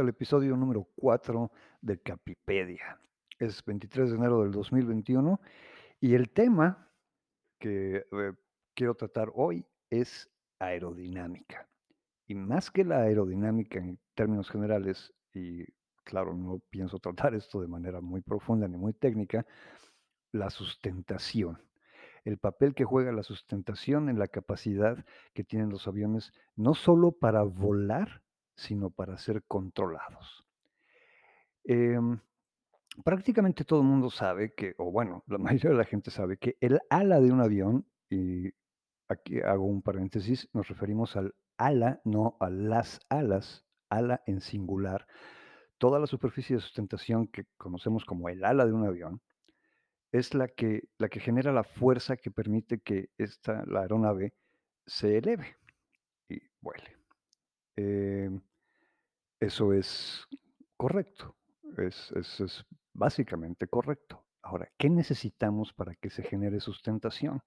Al episodio número 4 de Capipedia. Es 23 de enero del 2021 y el tema que eh, quiero tratar hoy es aerodinámica. Y más que la aerodinámica en términos generales, y claro, no pienso tratar esto de manera muy profunda ni muy técnica, la sustentación. El papel que juega la sustentación en la capacidad que tienen los aviones, no solo para volar, sino para ser controlados. Em, prácticamente todo el mundo sabe que, o bueno, la mayoría de la gente sabe que el ala de un avión, y aquí hago un paréntesis, nos referimos al ala, no a las alas, ala en singular. Toda la superficie de sustentación que conocemos como el ala de un avión es la que, la que genera la fuerza que permite que esta, la aeronave se eleve y vuele. Em, eso es correcto, es, básicamente correcto. Ahora, ¿qué necesitamos para que se genere sustentación?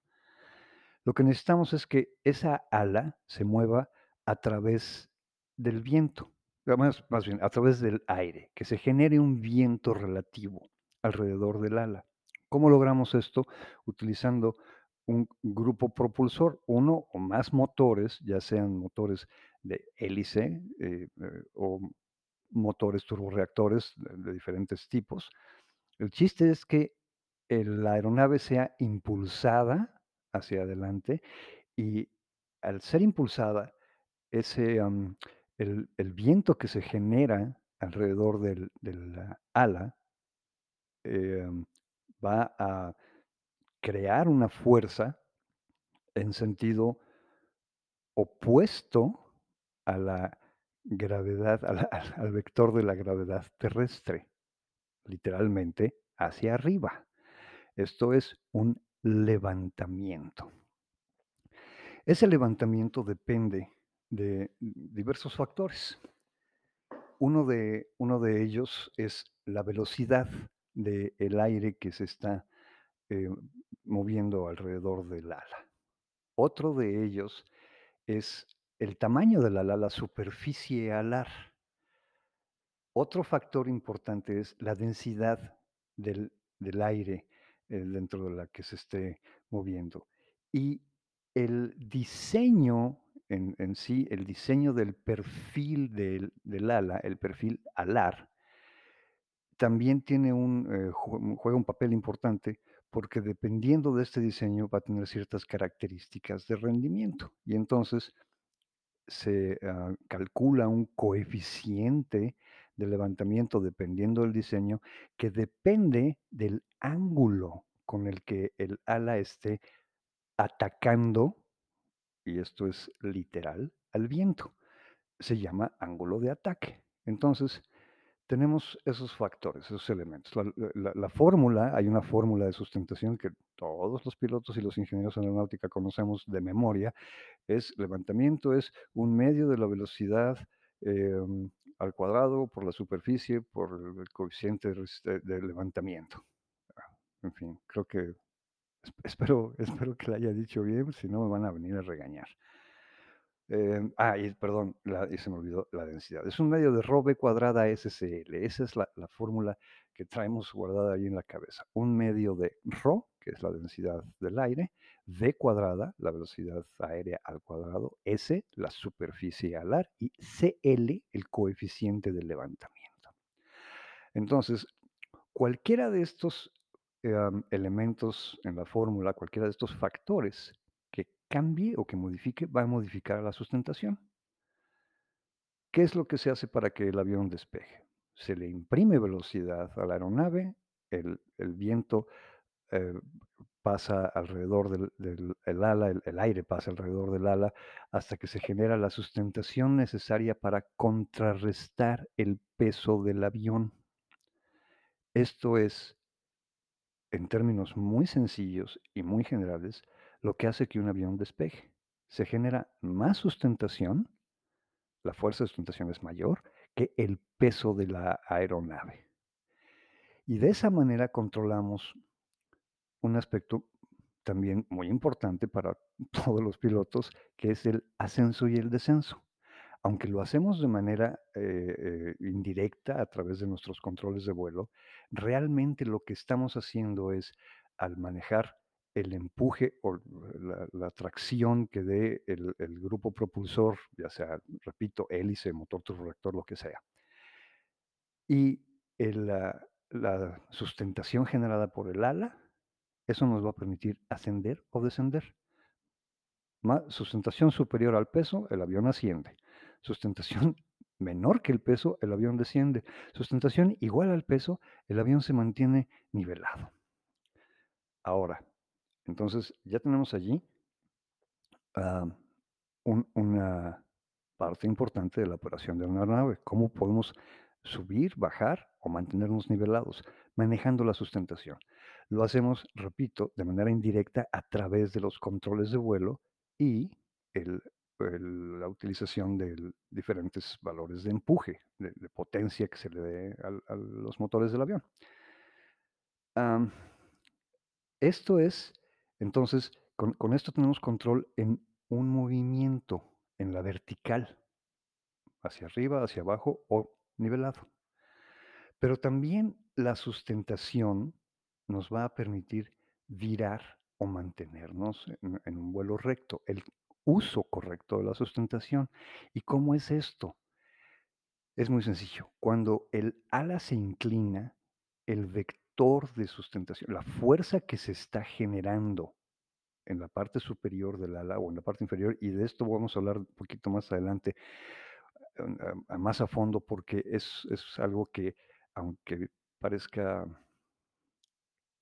Lo que necesitamos es que esa ala se mueva a través del viento, más bien a través del aire, que se genere un viento relativo alrededor del ala. ¿Cómo logramos esto? Utilizando un grupo propulsor, uno o más motores, ya sean motores de hélice eh, eh, o motores turborreactores de, diferentes tipos. El chiste es que la aeronave sea impulsada hacia adelante y al ser impulsada, ese, el, viento que se genera alrededor del, de la ala am, va a crear una fuerza en sentido opuesto a la gravedad, al vector de la gravedad terrestre, literalmente hacia arriba. Esto es un levantamiento. Ese levantamiento depende de diversos factores. Uno de, uno de ellos es la velocidad del aire que se está eh, moviendo alrededor del ala. Otro de ellos es el tamaño del ala, la superficie alar. Otro factor importante es la densidad del, aire eh, dentro de la que se esté moviendo. Y el diseño en, sí, el diseño del perfil del, del ala, el perfil alar, también tiene un, eh, jue- juega un papel importante porque dependiendo de este diseño va a tener ciertas características de rendimiento. Y entonces se ah, calcula un coeficiente de levantamiento dependiendo del diseño que depende del ángulo con el que el ala esté atacando, y esto es literal, al viento. Se llama ángulo de ataque. Entonces, tenemos esos factores, esos elementos. La, la- la fórmula, hay una fórmula de sustentación que todos los pilotos y los ingenieros en aeronáutica conocemos de memoria, es levantamiento es un medio de la velocidad em, al cuadrado por la superficie por el coeficiente de, de levantamiento. En fin, creo que es- espero, espero que la haya dicho bien, si no me van a venir a regañar. Em, ah, y perdón, la- se me olvidó la densidad. Es un medio de v cuadrada SCL. Esa es la, la fórmula que traemos guardada ahí en la cabeza. Un medio de rho, que es la densidad del aire, v cuadrada, la velocidad aérea al cuadrado, S, la superficie alar, y CL, el coeficiente de levantamiento. Entonces, cualquiera de estos am, elementos en la fórmula, cualquiera de estos factores cambie o que modifique, va a modificar la sustentación. ¿Qué es lo que se hace para que el avión despeje? Se le imprime velocidad a la aeronave, el, viento eh, pasa alrededor del, del- el ala, el aire pasa alrededor del ala hasta que se genera la sustentación necesaria para contrarrestar el peso del avión. Esto es, en términos muy sencillos y muy generales, lo que hace que un avión despeje. Se genera más sustentación la fuerza de sustentación es mayor que el peso de la aeronave. Y de esa manera controlamos un aspecto también muy importante para todos los pilotos, que es el ascenso y el descenso. aunque lo hacemos de manera, eh eh, indirecta a través de nuestros controles de vuelo, realmente lo que estamos haciendo es, al manejar el empuje o la la tracción que dé el grupo propulsor, ya sea, repito, hélice, motor turborreactor, lo que sea y la la sustentación generada por el ala, eso nos va a permitir ascender o descender. Ma sustentación superior al peso, el avión asciende. Sustentación menor que el peso, el avión desciende. Sustentación igual al peso, el avión se mantiene nivelado. Ahora, entonces, ya tenemos allí un una parte importante de la operación de una aeronave, cómo podemos subir, bajar o mantenernos nivelados, manejando la sustentación. Lo hacemos, repito, de manera indirecta a través de los controles de vuelo y la utilización del diferentes valores de empuje, de de potencia que se le dé a los motores del avión. Esto es, entonces, con esto tenemos control en un movimiento, en la vertical, hacia arriba, hacia abajo o nivelado. Pero también la sustentación nos va a permitir virar o mantenernos en en un vuelo recto, el uso correcto de la sustentación, ¿y cómo es esto? Es muy sencillo, cuando el ala se inclina, el vector de sustentación, la fuerza que se está generando en la parte superior del ala o en la parte inferior, y de esto vamos a hablar un poquito más adelante, a más a fondo, porque es es algo que, aunque parezca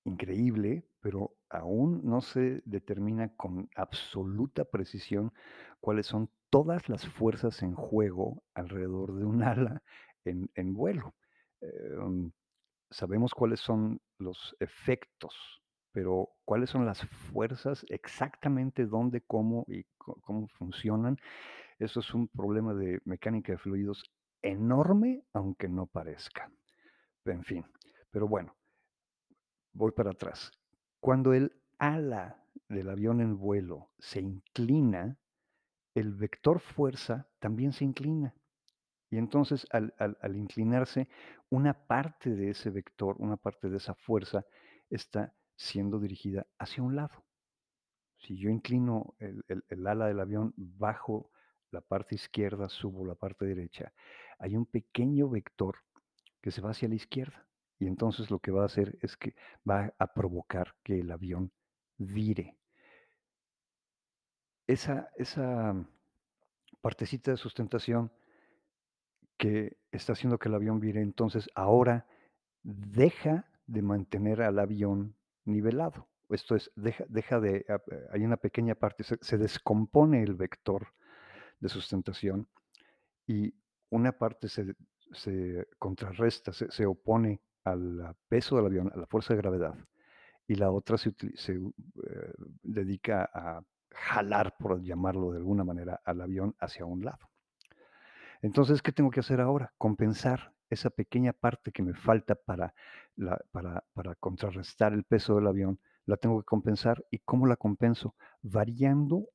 increíble, pero aún no se determina con absoluta precisión cuáles son todas las fuerzas en juego alrededor de un ala en en vuelo. Em, sabemos cuáles son los efectos, pero cuáles son las fuerzas, exactamente dónde, cómo y có cómo funcionan, eso es un problema de mecánica de fluidos enorme, aunque no parezca. En fin, pero bueno voy para atrás. Cuando el ala del avión en vuelo se inclina, el vector fuerza también se inclina. Y entonces, al inclinarse, una parte de ese vector, una parte de esa fuerza está siendo dirigida hacia un lado. Si yo inclino el ala del avión, bajo la parte izquierda, subo la parte derecha, hay un pequeño vector que se va hacia la izquierda, y entonces lo que va a hacer es que va a provocar que el avión vire. Esa esa partecita de sustentación que está haciendo que el avión vire, entonces, ahora deja de mantener al avión nivelado. Esto es, deja deja de ap hay una pequeña parte, se descompone el vector de sustentación y una parte se se contrarresta, se se opone al peso del avión, a la fuerza de gravedad, y la otra se se eh, dedica a jalar, por llamarlo de alguna manera, al avión hacia un lado. Entonces, ¿qué tengo que hacer ahora? Compensar esa pequeña parte que me falta para para contrarrestar el peso del avión, la tengo que compensar, ¿y cómo la compenso? Variando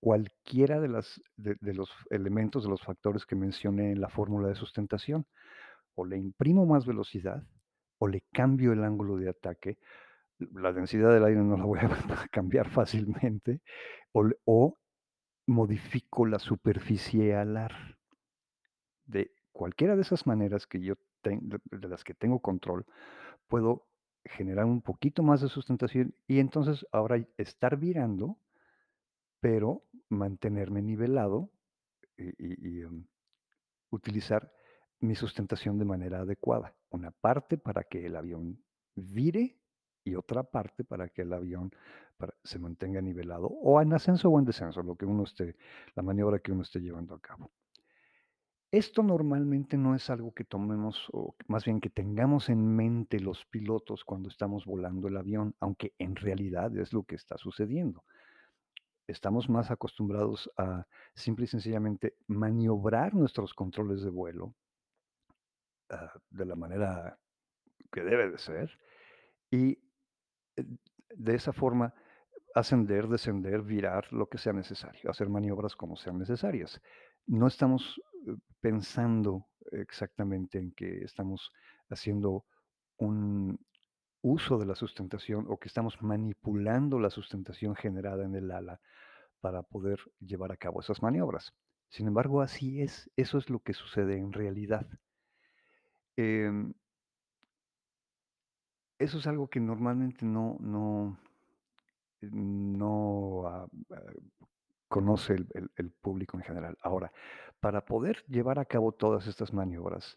cualquiera de las de de los elementos, de los factores que mencioné en la fórmula de sustentación. O le imprimo más velocidad, o le cambio el ángulo de ataque. La densidad del aire no la voy a cambiar fácilmente, o modifico la superficie alar. De cualquiera de esas maneras que yo ten de las que tengo control, puedo generar un poquito más de sustentación y entonces ahora estar virando, pero mantenerme nivelado y em, utilizar mi sustentación de manera adecuada. Una parte para que el avión vire y otra parte para que el avión se mantenga nivelado, o en ascenso o en descenso, lo que uno esté la maniobra que uno esté llevando a cabo. Esto normalmente no es algo que tomemos, o más bien que tengamos en mente los pilotos cuando estamos volando el avión, aunque en realidad es lo que está sucediendo. Estamos más acostumbrados a simple y sencillamente maniobrar nuestros controles de vuelo ah, de la manera que debe de ser, y, eh, de esa forma ascender, descender, virar, lo que sea necesario, hacer maniobras como sean necesarias. no estamos, pensando exactamente en que estamos haciendo un uso de la sustentación o que estamos manipulando la sustentación generada en el ala para poder llevar a cabo esas maniobras. Sin embargo, así es, eso es lo que sucede en realidad. Em, eso es algo que normalmente no no no, ah, ah, conoce el el público en general. Ahora, para poder llevar a cabo todas estas maniobras,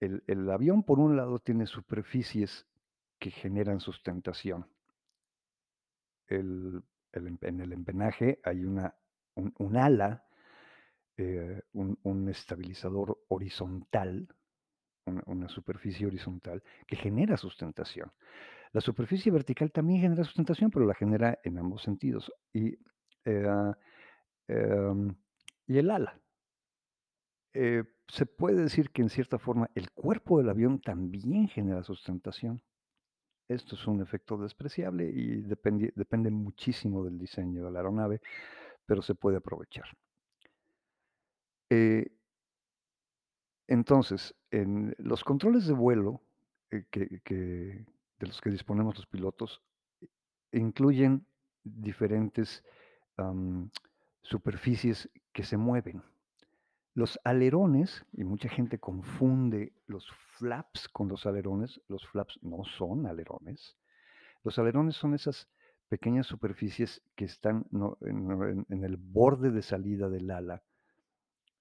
el el avión, por un lado, tiene superficies que generan sustentación. El el empe en el empenaje hay una un un ala, eh, un un estabilizador horizontal, una superficie horizontal que genera sustentación. La superficie vertical también genera sustentación, pero la genera en ambos sentidos. Y, em, y el ala. Eh, se puede decir que en cierta forma el cuerpo del avión también genera sustentación. Esto es un efecto despreciable y dependi depende muchísimo del diseño de la aeronave, pero se puede aprovechar. Eh entonces, en los controles de vuelo, eh, que de los que disponemos los pilotos, incluyen diferentes, superficies que se mueven. Los alerones, y mucha gente confunde los flaps con los alerones, los flaps no son alerones. Los alerones son esas pequeñas superficies que están, en el borde de salida del ala.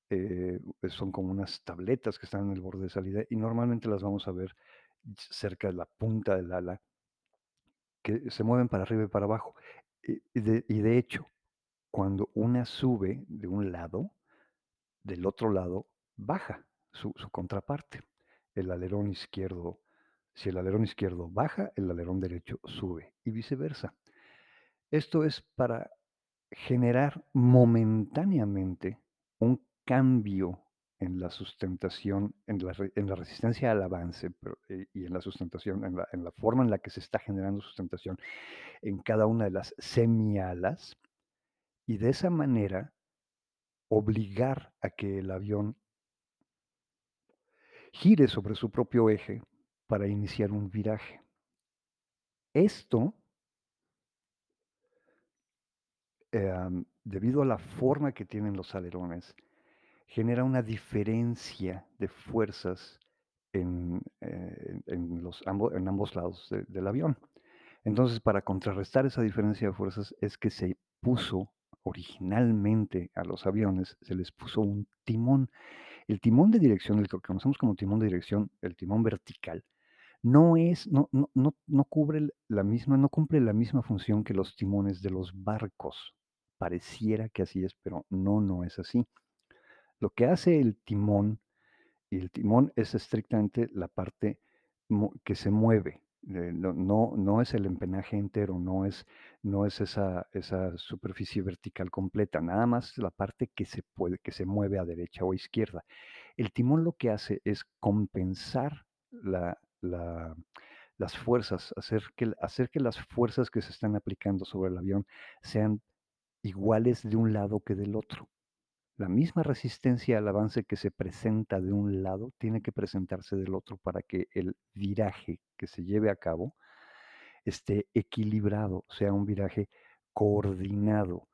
Eh, son como unas tabletas que están en el borde de salida y normalmente las vamos a ver cerca de la punta del ala que se mueven para arriba y para abajo. Y de hecho, cuando una sube de un lado, del otro lado baja su contraparte. El alerón izquierdo si el alerón izquierdo baja, el alerón derecho sube y viceversa. Esto es para generar momentáneamente un cambio en la sustentación, en la re en la resistencia al avance, eh, y en la sustentación, en la en la forma en la que se está generando sustentación en cada una de las semialas, y de esa manera obligar a que el avión gire sobre su propio eje para iniciar un viraje. Esto em, debido a la forma que tienen los alerones, genera una diferencia de fuerzas en, eh, en los en ambos lados de del avión. Entonces, para contrarrestar esa diferencia de fuerzas es que se puso originalmente a los aviones, se les puso un timón. El timón de dirección, el que conocemos como timón de dirección, el timón vertical, no es no no no no cubre la misma no cumple la misma función que los timones de los barcos. Pareciera que así es, pero no, no es así. Lo que hace el timón, y el timón es estrictamente la parte que se mueve, no no es el empenaje entero, no es no es esa esa superficie vertical completa, nada más la parte que se puede que se mueve a derecha o izquierda. El timón lo que hace es compensar la la las fuerzas, hacer que hacer que las fuerzas que se están aplicando sobre el avión sean iguales de un lado que del otro. La misma resistencia al avance que se presenta de un lado, tiene que presentarse del otro para que el viraje que se lleve a cabo esté equilibrado, sea un viraje coordinado,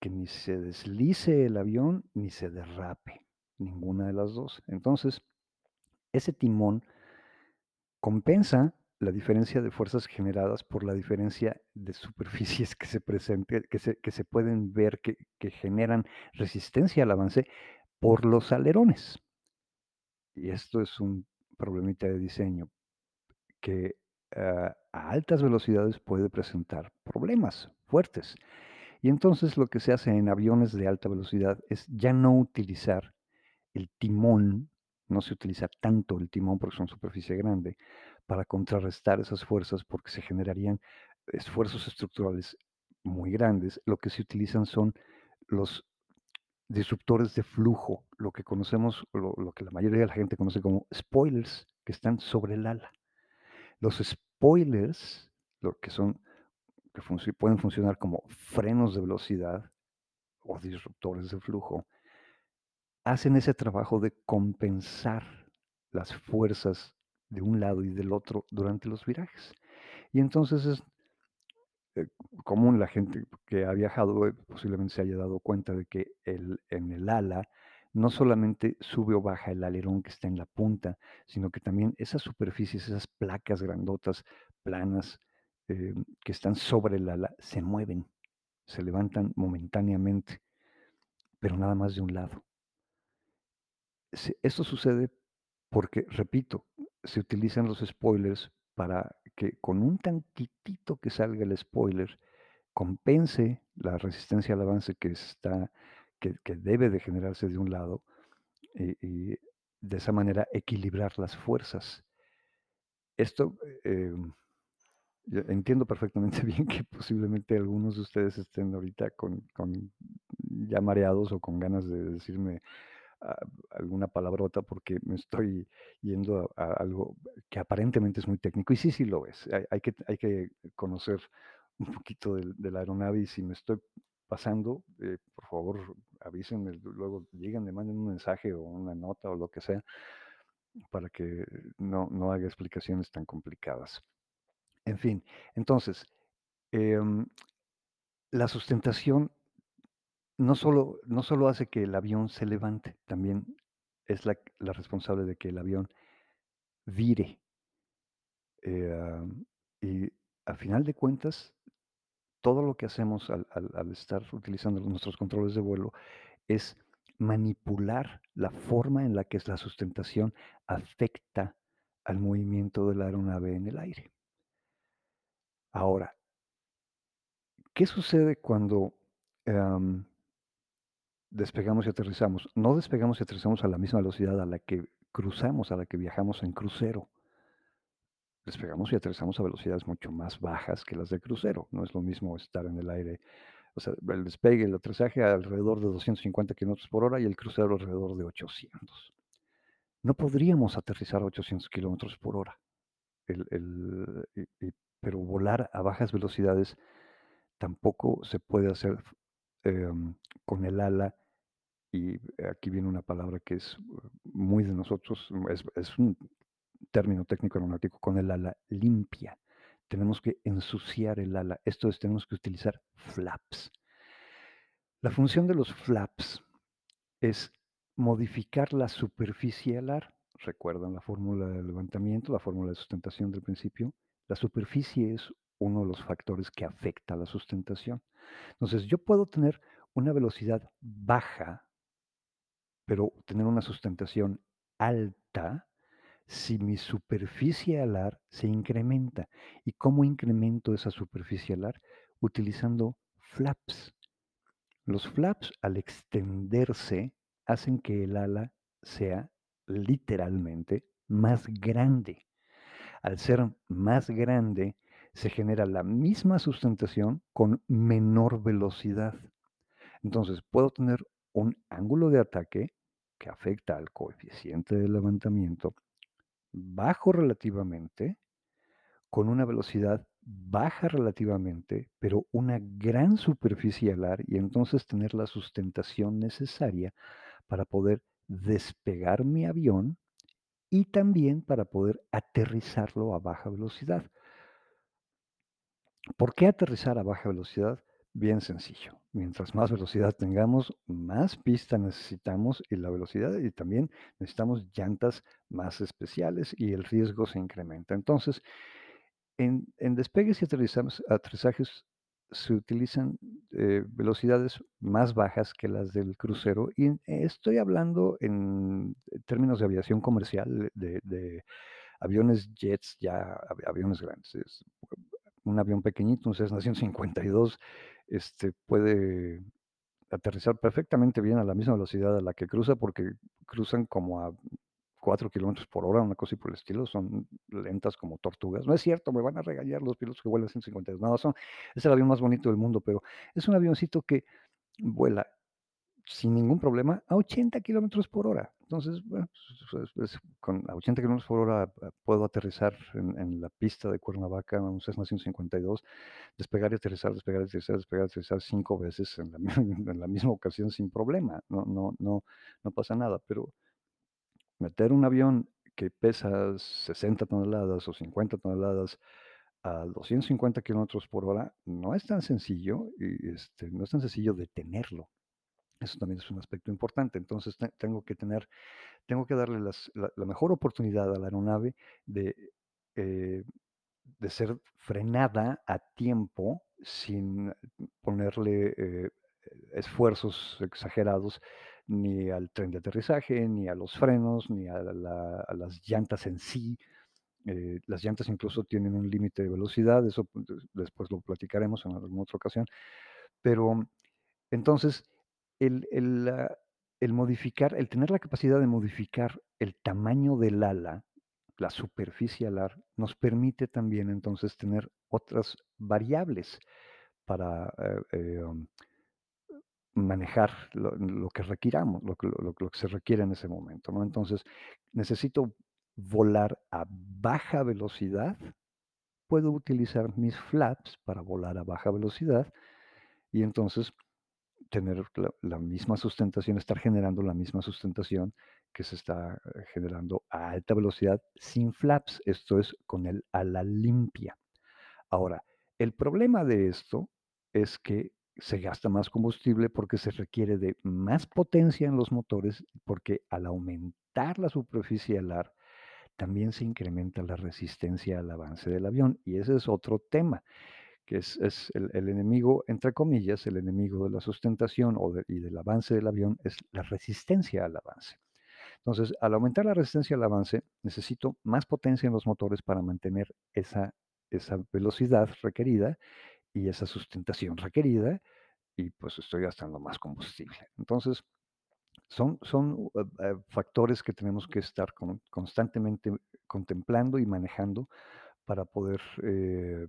que ni se deslice el avión ni se derrape, ninguna de las 2. Entonces, ese timón compensa la diferencia de fuerzas generadas por la diferencia de superficies que se presente que se que se pueden ver que que generan resistencia al avance por los alerones. Y esto es un problemita de diseño que, ah, a altas velocidades puede presentar problemas fuertes. Y entonces lo que se hace en aviones de alta velocidad es ya no utilizar el timón, no se utiliza tanto el timón porque son superficie grande, para contrarrestar esas fuerzas, porque se generarían esfuerzos estructurales muy grandes. Lo que se utilizan son los disruptores de flujo, lo que conocemos, lo lo que la mayoría de la gente conoce como spoilers, que están sobre el ala. Los spoilers, lo que son que pueden funcionar como frenos de velocidad o disruptores de flujo hacen ese trabajo de compensar las fuerzas de un lado y del otro durante los virajes. Y entonces es eh, común la gente que ha viajado, eh, posiblemente se haya dado cuenta de que el en el ala no solamente sube o baja el alerón que está en la punta, sino que también esas superficies, esas placas grandotas, planas, em, que están sobre el ala, se mueven, se levantan momentáneamente, pero nada más de un lado. Esto sucede porque, repito, se utilizan los spoilers para que con un tantitito que salga el spoiler compense la resistencia al avance que está que debe de generarse de un lado, y y de esa manera equilibrar las fuerzas. Esto, em, yo entiendo perfectamente bien que posiblemente algunos de ustedes estén ahorita con con ya mareados o con ganas de decirme, alguna palabrota porque me estoy yendo a algo que aparentemente es muy técnico, y sí, sí lo es. Hay que hay que conocer un poquito del de la aeronave, y si me estoy pasando, eh, por favor, avísenme, luego díganme, manden un mensaje o una nota o lo que sea, para que no no haga explicaciones tan complicadas. En fin, entonces, em, la sustentación no solo no solo hace que el avión se levante, también es la responsable de que el avión vire. Am, y a final de cuentas, todo lo que hacemos al estar utilizando nuestros controles de vuelo es manipular la forma en la que la sustentación afecta al movimiento de la aeronave en el aire. Ahora ¿qué sucede cuando, em despegamos y aterrizamos? No despegamos y aterrizamos a la misma velocidad a la que cruzamos, a la que viajamos en crucero. Despegamos y aterrizamos a velocidades mucho más bajas que las de crucero. No es lo mismo estar en el aire, o sea, el despegue, el aterrizaje alrededor de 250 kilómetros por hora y el crucero alrededor de 800. No podríamos aterrizar a 800 kilómetros por hora. El el pero volar a bajas velocidades tampoco se puede hacer, em, con el ala, y aquí viene una palabra que es muy de nosotros, es es un término técnico aeronáutico, con el ala limpia. Tenemos que ensuciar el ala, esto es, tenemos que utilizar flaps. La función de los flaps es modificar la superficie alar. ¿Recuerdan la fórmula de levantamiento, la fórmula de sustentación del principio? La superficie es uno de los factores que afecta a la sustentación. Entonces, yo puedo tener una velocidad baja pero tener una sustentación alta si mi superficie alar se incrementa. ¿Y cómo incremento esa superficie alar? Utilizando flaps. Los flaps, al extenderse, hacen que el ala sea literalmente más grande. Al ser más grande, se genera la misma sustentación con menor velocidad. Entonces, puedo tener un ángulo de ataque que afecta al coeficiente de levantamiento bajo relativamente, con una velocidad baja relativamente, pero una gran superficie alar, y entonces tener la sustentación necesaria para poder despegar mi avión y también para poder aterrizarlo a baja velocidad. ¿Por qué aterrizar a baja velocidad? Bien sencillo. Mientras más velocidad tengamos, más pista necesitamos y la velocidad y también necesitamos llantas más especiales y el riesgo se incrementa. Entonces, en en despegues y aterrizajes se utilizan, eh, velocidades más bajas que las del crucero, y estoy hablando en términos de aviación comercial, de aviones jets, ya av aviones grandes. Es un avión pequeñito, un Cessna 152, este, puede aterrizar perfectamente bien a la misma velocidad a la que cruza, porque cruzan como a 4 kilómetros por hora, una cosa así por el estilo, son lentas como tortugas. No es cierto, me van a regañar los pilotos que vuelan 152. No, son es el avión más bonito del mundo, pero es un avioncito que vuela sin ningún problema a 80 kilómetros por hora. Entonces, bueno, pues, pues, con a 80 kilómetros por hora, ah, puedo aterrizar en en la pista de Cuernavaca, un Cessna 152, despegar y aterrizar, despegar y aterrizar, despegar y aterrizar 5 veces en la en misma ocasión sin problema, no no no no pasa nada, pero meter un avión que pesa 60 toneladas o 50 toneladas a 250 kilómetros por hora no es tan sencillo y, este, no es tan sencillo detenerlo. Eso también es un aspecto importante. Entonces, te tengo que tener tengo que darle las la la mejor oportunidad a la aeronave de, eh, de ser frenada a tiempo sin ponerle, eh, esfuerzos exagerados ni al tren de aterrizaje, ni a los frenos, ni a la a las llantas en sí. Eh, las llantas incluso tienen un límite de velocidad, eso, pues, des después lo platicaremos en alguna otra ocasión. Pero, entonces, el el el modificar, el tener la capacidad de modificar el tamaño del ala, la superficie alar, nos permite también, entonces, tener otras variables para, eh, em, manejar lo que requiramos, lo lo que se requiere en ese momento, ¿no? Entonces, necesito volar a baja velocidad, puedo utilizar mis flaps para volar a baja velocidad y entonces tener la la misma sustentación, estar generando la misma sustentación que se está generando a alta velocidad sin flaps, esto es, con el ala limpia. Ahora, el problema de esto es que se gasta más combustible porque se requiere de más potencia en los motores, porque al aumentar la superficie alar, también se incrementa la resistencia al avance del avión, y ese es otro tema, que es es el el enemigo, entre comillas, el enemigo de la sustentación o y del avance del avión es la resistencia al avance. Entonces, al aumentar la resistencia al avance, necesito más potencia en los motores para mantener esa esa velocidad requerida y esa sustentación requerida, y pues estoy gastando más combustible. Entonces, son son, eh eh, factores que tenemos que estar con constantemente contemplando y manejando para poder, eh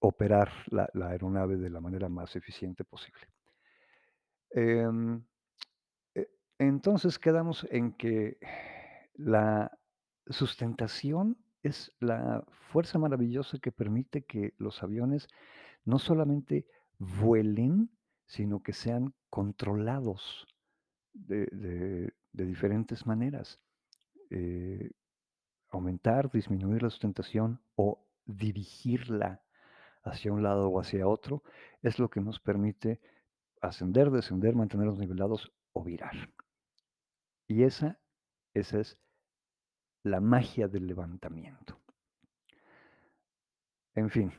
operar la la aeronave de la manera más eficiente posible. Em, e entonces, quedamos en que la sustentación es la fuerza maravillosa que permite que los aviones no solamente vuelen, sino que sean controlados de de diferentes maneras. Eh, aumentar, disminuir la sustentación o dirigirla hacia un lado o hacia otro, es lo que nos permite ascender, descender, mantenernos nivelados o virar. Y esa esa es la magia del levantamiento. En fin,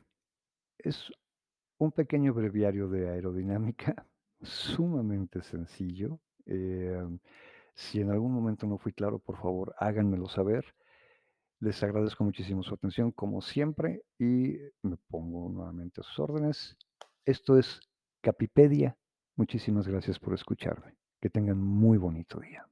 es un pequeño breviario de aerodinámica sumamente sencillo, em, si en algún momento no fui claro, por favor, háganmelo saber. Les agradezco muchísimo su atención, como siempre, y me pongo nuevamente a sus órdenes. Esto es Capipedia. Muchísimas gracias por escucharme. Que tengan muy bonito día.